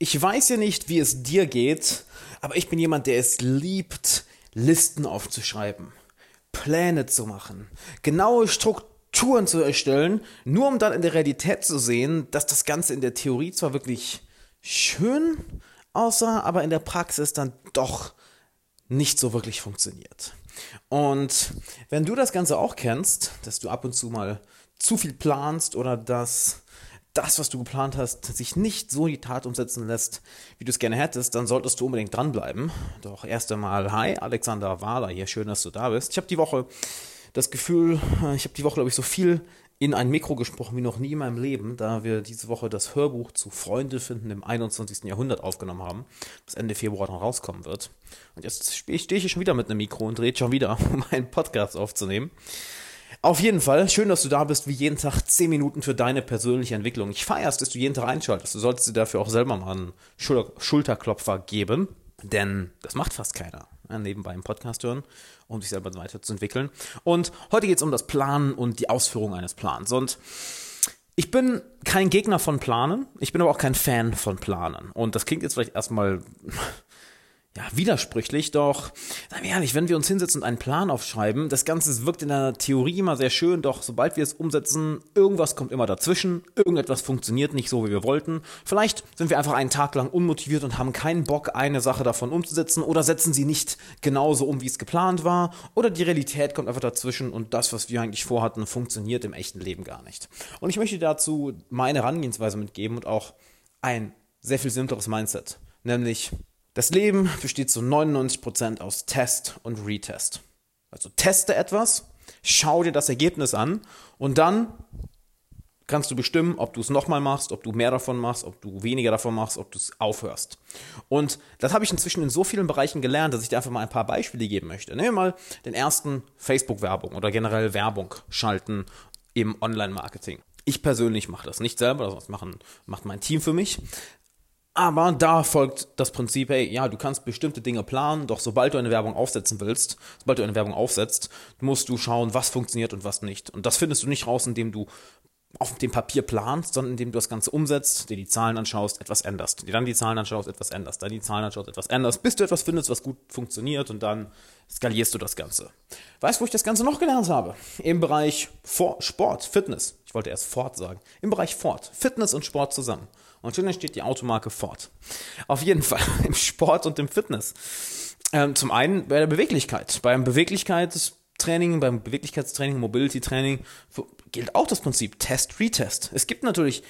Ich weiß ja nicht, wie es dir geht, aber ich bin jemand, der es liebt, Listen aufzuschreiben, Pläne zu machen, genaue Strukturen zu erstellen, nur um dann in der Realität zu sehen, dass das Ganze in der Theorie zwar wirklich schön aussah, aber in der Praxis dann doch nicht so wirklich funktioniert. Und wenn du das Ganze auch kennst, dass du ab und zu mal zu viel planst oder dass das, was du geplant hast, sich nicht so in die Tat umsetzen lässt, wie du es gerne hättest, dann solltest du unbedingt dranbleiben. Doch erst einmal, hi, Alexander Wahler hier, schön, dass du da bist. Ich habe die Woche das Gefühl, ich habe die Woche, glaube ich, so viel in ein Mikro gesprochen wie noch nie in meinem Leben, da wir diese Woche das Hörbuch zu Freunde finden im 21. Jahrhundert aufgenommen haben, das Ende Februar dann rauskommen wird. Und jetzt stehe ich hier schon wieder mit einem Mikro und drehe schon wieder, um einen Podcast aufzunehmen. Auf jeden Fall, schön, dass du da bist, wie jeden Tag 10 Minuten für deine persönliche Entwicklung. Ich feierst, dass du jeden Tag einschaltest. Du solltest dir dafür auch selber mal einen Schulterklopfer geben, denn das macht fast keiner. Nebenbei im Podcast hören, um sich selber weiterzuentwickeln. Und heute geht es um das Planen und die Ausführung eines Plans. Und ich bin kein Gegner von Planen, ich bin aber auch kein Fan von Planen. Und das klingt jetzt vielleicht erstmal ja, widersprüchlich, doch, seien wir ehrlich, wenn wir uns hinsetzen und einen Plan aufschreiben, das Ganze wirkt in der Theorie immer sehr schön, doch sobald wir es umsetzen, irgendwas kommt immer dazwischen, irgendetwas funktioniert nicht so, wie wir wollten. Vielleicht sind wir einfach einen Tag lang unmotiviert und haben keinen Bock, eine Sache davon umzusetzen oder setzen sie nicht genauso um, wie es geplant war, oder die Realität kommt einfach dazwischen und das, was wir eigentlich vorhatten, funktioniert im echten Leben gar nicht. Und ich möchte dazu meine Herangehensweise mitgeben und auch ein sehr viel simpleres Mindset, nämlich das Leben besteht zu 99% aus Test und Retest. Also teste etwas, schau dir das Ergebnis an und dann kannst du bestimmen, ob du es nochmal machst, ob du mehr davon machst, ob du weniger davon machst, ob du es aufhörst. Und das habe ich inzwischen in so vielen Bereichen gelernt, dass ich dir einfach mal ein paar Beispiele geben möchte. Nehmen wir mal den ersten Facebook-Werbung oder generell Werbung schalten im Online-Marketing. Ich persönlich mache das nicht selber, das macht mein Team für mich. Aber da folgt das Prinzip, hey, ja, du kannst bestimmte Dinge planen, doch sobald du eine Werbung aufsetzen willst, sobald du eine Werbung aufsetzt, musst du schauen, was funktioniert und was nicht. Und das findest du nicht raus, indem du auf dem Papier planst, sondern indem du das Ganze umsetzt, dir die Zahlen anschaust, etwas änderst, dir dann die Zahlen anschaust, etwas änderst, dann die Zahlen anschaust, etwas änderst, bis du etwas findest, was gut funktioniert und dann skalierst du das Ganze. Weißt du, wo ich das Ganze noch gelernt habe? Im Bereich Sport, Fitness. Ich wollte erst Fort sagen. Im Bereich Fort. Fitness und Sport zusammen. Und schon steht die Automarke Ford. Auf jeden Fall im Sport und im Fitness. Ähm, zum einen bei der Beweglichkeit. Beim Beweglichkeitstraining, beim Beweglichkeitstraining, Mobility-Training gilt auch das Prinzip Test, Retest. Es gibt natürlich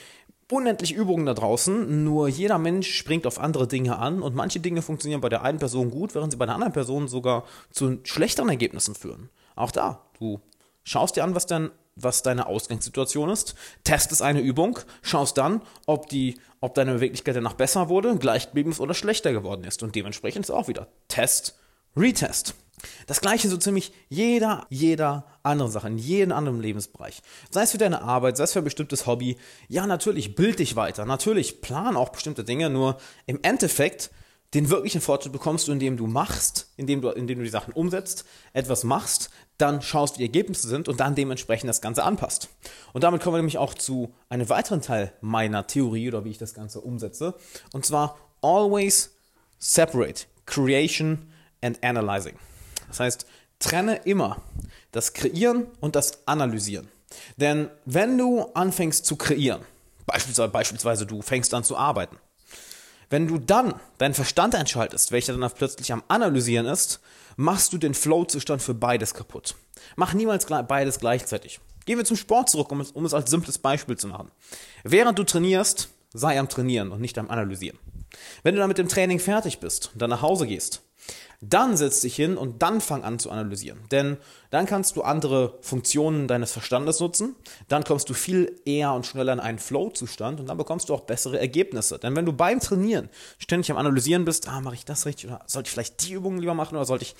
unendlich Übungen da draußen, nur jeder Mensch springt auf andere Dinge an und manche Dinge funktionieren bei der einen Person gut, während sie bei der anderen Person sogar zu schlechteren Ergebnissen führen. Auch da, du schaust dir an, was dein was deine Ausgangssituation ist, testest eine Übung, schaust dann, ob, die, ob deine Beweglichkeit danach besser wurde, gleich geblieben ist oder schlechter geworden ist. Und dementsprechend ist auch wieder Test, Retest. Das gleiche so ziemlich jeder, jeder andere Sache, in jedem anderen Lebensbereich. Sei es für deine Arbeit, sei es für ein bestimmtes Hobby. Ja, natürlich, bild dich weiter. Natürlich, plan auch bestimmte Dinge, nur im Endeffekt den wirklichen Fortschritt bekommst du, indem du machst, indem du, indem du die Sachen umsetzt, etwas machst, dann schaust, wie die Ergebnisse sind und dann dementsprechend das Ganze anpasst. Und damit kommen wir nämlich auch zu einem weiteren Teil meiner Theorie oder wie ich das Ganze umsetze. Und zwar always separate creation and analyzing. Das heißt, trenne immer das Kreieren und das Analysieren. Denn wenn du anfängst zu kreieren, beispielsweise, beispielsweise du fängst an zu arbeiten, wenn du dann deinen Verstand einschaltest, welcher dann plötzlich am Analysieren ist, machst du den Flow-Zustand für beides kaputt. Mach niemals beides gleichzeitig. Gehen wir zum Sport zurück, um es, um es als simples Beispiel zu machen. Während du trainierst, sei am Trainieren und nicht am Analysieren. Wenn du dann mit dem Training fertig bist und dann nach Hause gehst, dann setz dich hin und dann fang an zu analysieren. Denn dann kannst du andere Funktionen deines Verstandes nutzen, dann kommst du viel eher und schneller in einen Flow-Zustand und dann bekommst du auch bessere Ergebnisse. Denn wenn du beim Trainieren ständig am Analysieren bist, ah, mache ich das richtig oder sollte ich vielleicht die Übungen lieber machen oder sollte ich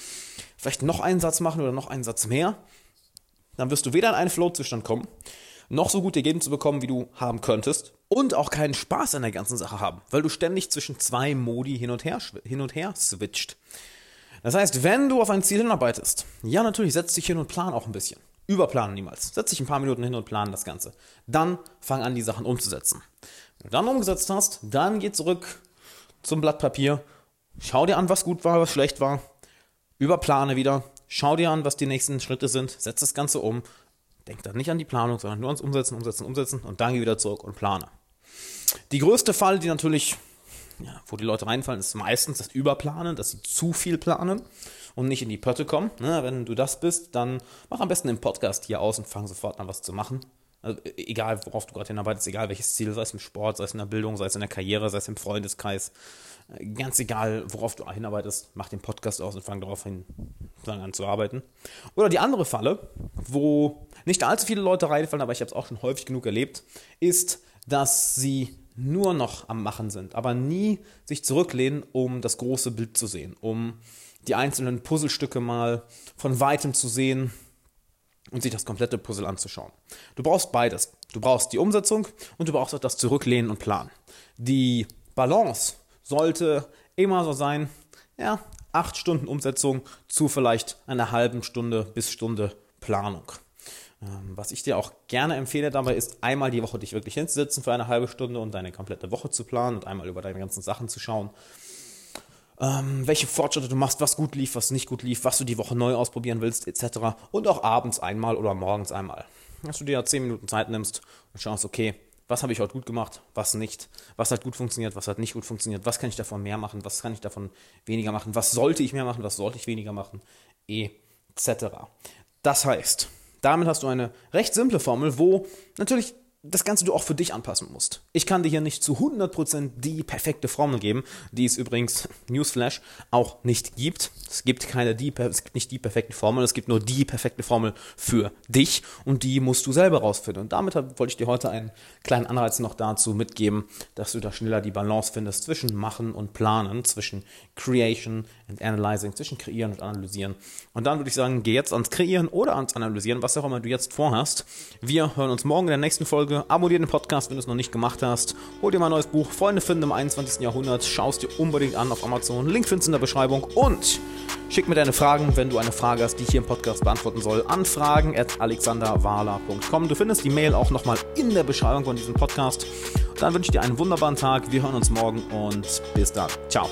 vielleicht noch einen Satz machen oder noch einen Satz mehr, dann wirst du weder in einen Flow-Zustand kommen, noch so gute Ergebnisse bekommen, wie du haben könntest und auch keinen Spaß an der ganzen Sache haben, weil du ständig zwischen zwei Modi hin und her, hin und her switcht. Das heißt, wenn du auf ein Ziel hinarbeitest, ja natürlich, setz dich hin und plan auch ein bisschen. Überplanen niemals. Setz dich ein paar Minuten hin und plan das Ganze. Dann fang an, die Sachen umzusetzen. Wenn du dann umgesetzt hast, dann geh zurück zum Blatt Papier, schau dir an, was gut war, was schlecht war, überplane wieder, schau dir an, was die nächsten Schritte sind, setz das Ganze um, denk dann nicht an die Planung, sondern nur ans Umsetzen, Umsetzen, Umsetzen und dann geh wieder zurück und plane. Die größte Fall, die natürlich, ja, wo die Leute reinfallen, ist meistens das Überplanen, dass sie zu viel planen und nicht in die Pötte kommen. Ne? Wenn du das bist, dann mach am besten den Podcast hier aus und fang sofort an, was zu machen. Also, e-, egal, worauf du gerade hinarbeitest, egal welches Ziel, sei es im Sport, sei es in der Bildung, sei es in der Karriere, sei es im Freundeskreis, äh, ganz egal, worauf du hinarbeitest, mach den Podcast aus und fang darauf hin, an zu arbeiten. Oder die andere Falle, wo nicht allzu viele Leute reinfallen, aber ich habe es auch schon häufig genug erlebt, ist, dass sie nur noch am Machen sind, aber nie sich zurücklehnen, um das große Bild zu sehen, um die einzelnen Puzzlestücke mal von weitem zu sehen und sich das komplette Puzzle anzuschauen. Du brauchst beides. Du brauchst die Umsetzung und du brauchst auch das Zurücklehnen und Planen. Die Balance sollte immer so sein, ja, acht Stunden Umsetzung zu vielleicht einer halben Stunde bis Stunde Planung. Ähm, was ich dir auch gerne empfehle dabei ist, einmal die Woche dich wirklich hinzusetzen für eine halbe Stunde und deine komplette Woche zu planen und einmal über deine ganzen Sachen zu schauen. Ähm, welche Fortschritte du machst, was gut lief, was nicht gut lief, was du die Woche neu ausprobieren willst, etc. Und auch abends einmal oder morgens einmal. Dass du dir ja 10 Minuten Zeit nimmst und schaust, okay, was habe ich heute gut gemacht, was nicht, was hat gut funktioniert, was hat nicht gut funktioniert, was kann ich davon mehr machen, was kann ich davon weniger machen, was sollte ich mehr machen, was sollte ich weniger machen, etc. Das heißt, damit hast du eine recht simple Formel, wo natürlich das Ganze du auch für dich anpassen musst. Ich kann dir hier nicht zu 100% die perfekte Formel geben, die es übrigens, Newsflash, auch nicht gibt. Es gibt keine die, es gibt nicht die perfekte Formel, es gibt nur die perfekte Formel für dich und die musst du selber rausfinden. Und damit wollte ich dir heute einen kleinen Anreiz noch dazu mitgeben, dass du da schneller die Balance findest zwischen Machen und Planen, zwischen Creation and Analyzing, zwischen Kreieren und Analysieren. Und dann würde ich sagen, geh jetzt ans Kreieren oder ans Analysieren, was auch immer du jetzt vorhast. Wir hören uns morgen in der nächsten Folge Folge. Abonniere den Podcast, wenn du es noch nicht gemacht hast. Hol dir mal ein neues Buch, Freunde finden im 21. Jahrhundert. Schau es dir unbedingt an auf Amazon. Link findest du in der Beschreibung. Und schick mir deine Fragen, wenn du eine Frage hast, die ich hier im Podcast beantworten soll. Anfragen at alexanderwala.com. Du findest die Mail auch nochmal in der Beschreibung von diesem Podcast. Dann wünsche ich dir einen wunderbaren Tag. Wir hören uns morgen und bis dann. Ciao.